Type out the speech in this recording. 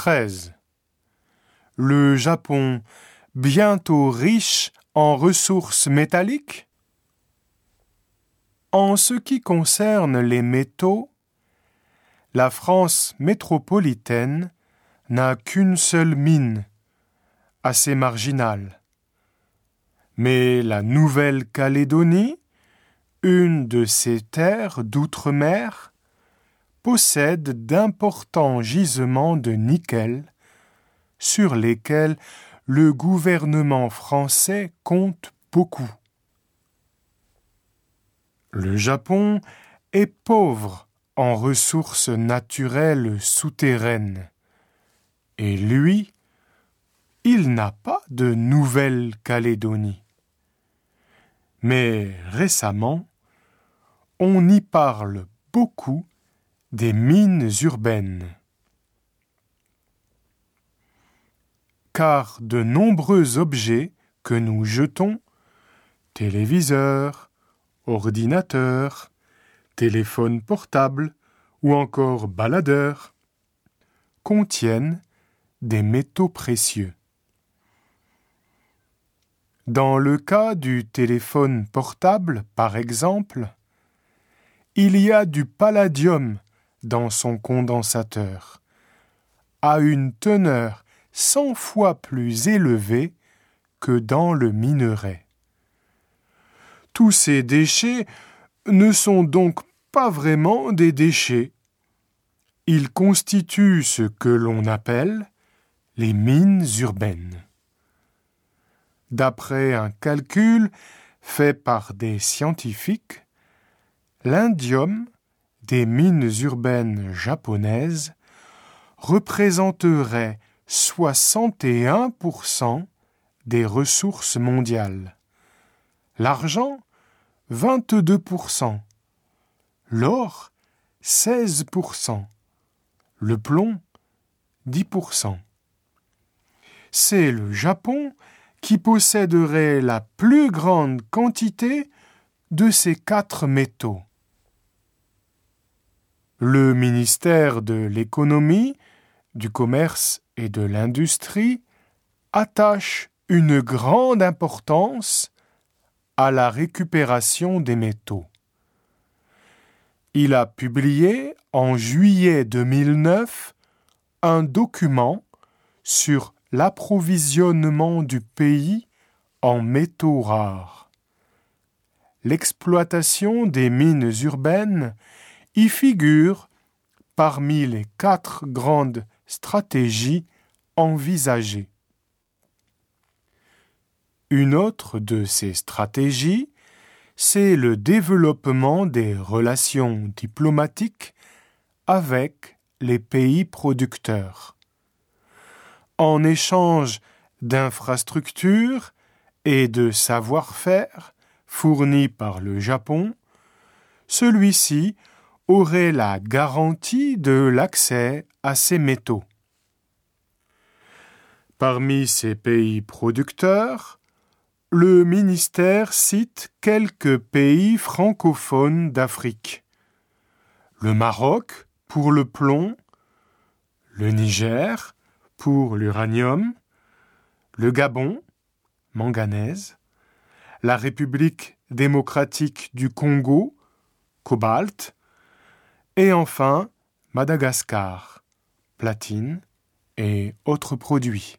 13. Le Japon, bientôt riche en ressources métalliques? En ce qui concerne les métaux, la France métropolitaine n'a qu'une seule mine, assez marginale. Mais la Nouvelle-Calédonie, une de ces terres d'outre-mer, possède d'importants gisements de nickel sur lesquels le gouvernement français compte beaucoup. Le Japon est pauvre en ressources naturelles souterraines. Et lui, il n'a pas de Nouvelle-Calédonie. Mais récemment, on y parle beaucoup des mines urbaines. Car de nombreux objets que nous jetons, téléviseurs, ordinateurs, téléphones portables ou encore baladeurs, contiennent des métaux précieux. Dans le cas du téléphone portable, par exemple, il y a du palladium dans son condensateur, à une teneur cent fois plus élevée que dans le minerai. Tous ces déchets ne sont donc pas vraiment des déchets. Ils constituent ce que l'on appelle les mines urbaines. D'après un calcul fait par des scientifiques, l'indium des mines urbaines japonaises représenterait 61% des ressources mondiales. L'argent, 22%. L'or, 16%. Le plomb, 10%. C'est le Japon qui posséderait la plus grande quantité de ces quatre métaux. Le ministère de l'économie, du commerce et de l'industrie attache une grande importance à la récupération des métaux. Il a publié en juillet 2009 un document sur l'approvisionnement du pays en métaux rares. L'exploitation des mines urbaines y figure parmi les quatre grandes stratégies envisagées. Une autre de ces stratégies, c'est le développement des relations diplomatiques avec les pays producteurs en échange d'infrastructures et de savoir-faire fournis par le Japon, celui-ci aurait la garantie de l'accès à ces métaux. Parmi ces pays producteurs, le ministère cite quelques pays francophones d'Afrique. Le Maroc pour le plomb, le Niger pour l'uranium, le Gabon, manganèse, la République démocratique du Congo, cobalt, et enfin Madagascar, platine et autres produits.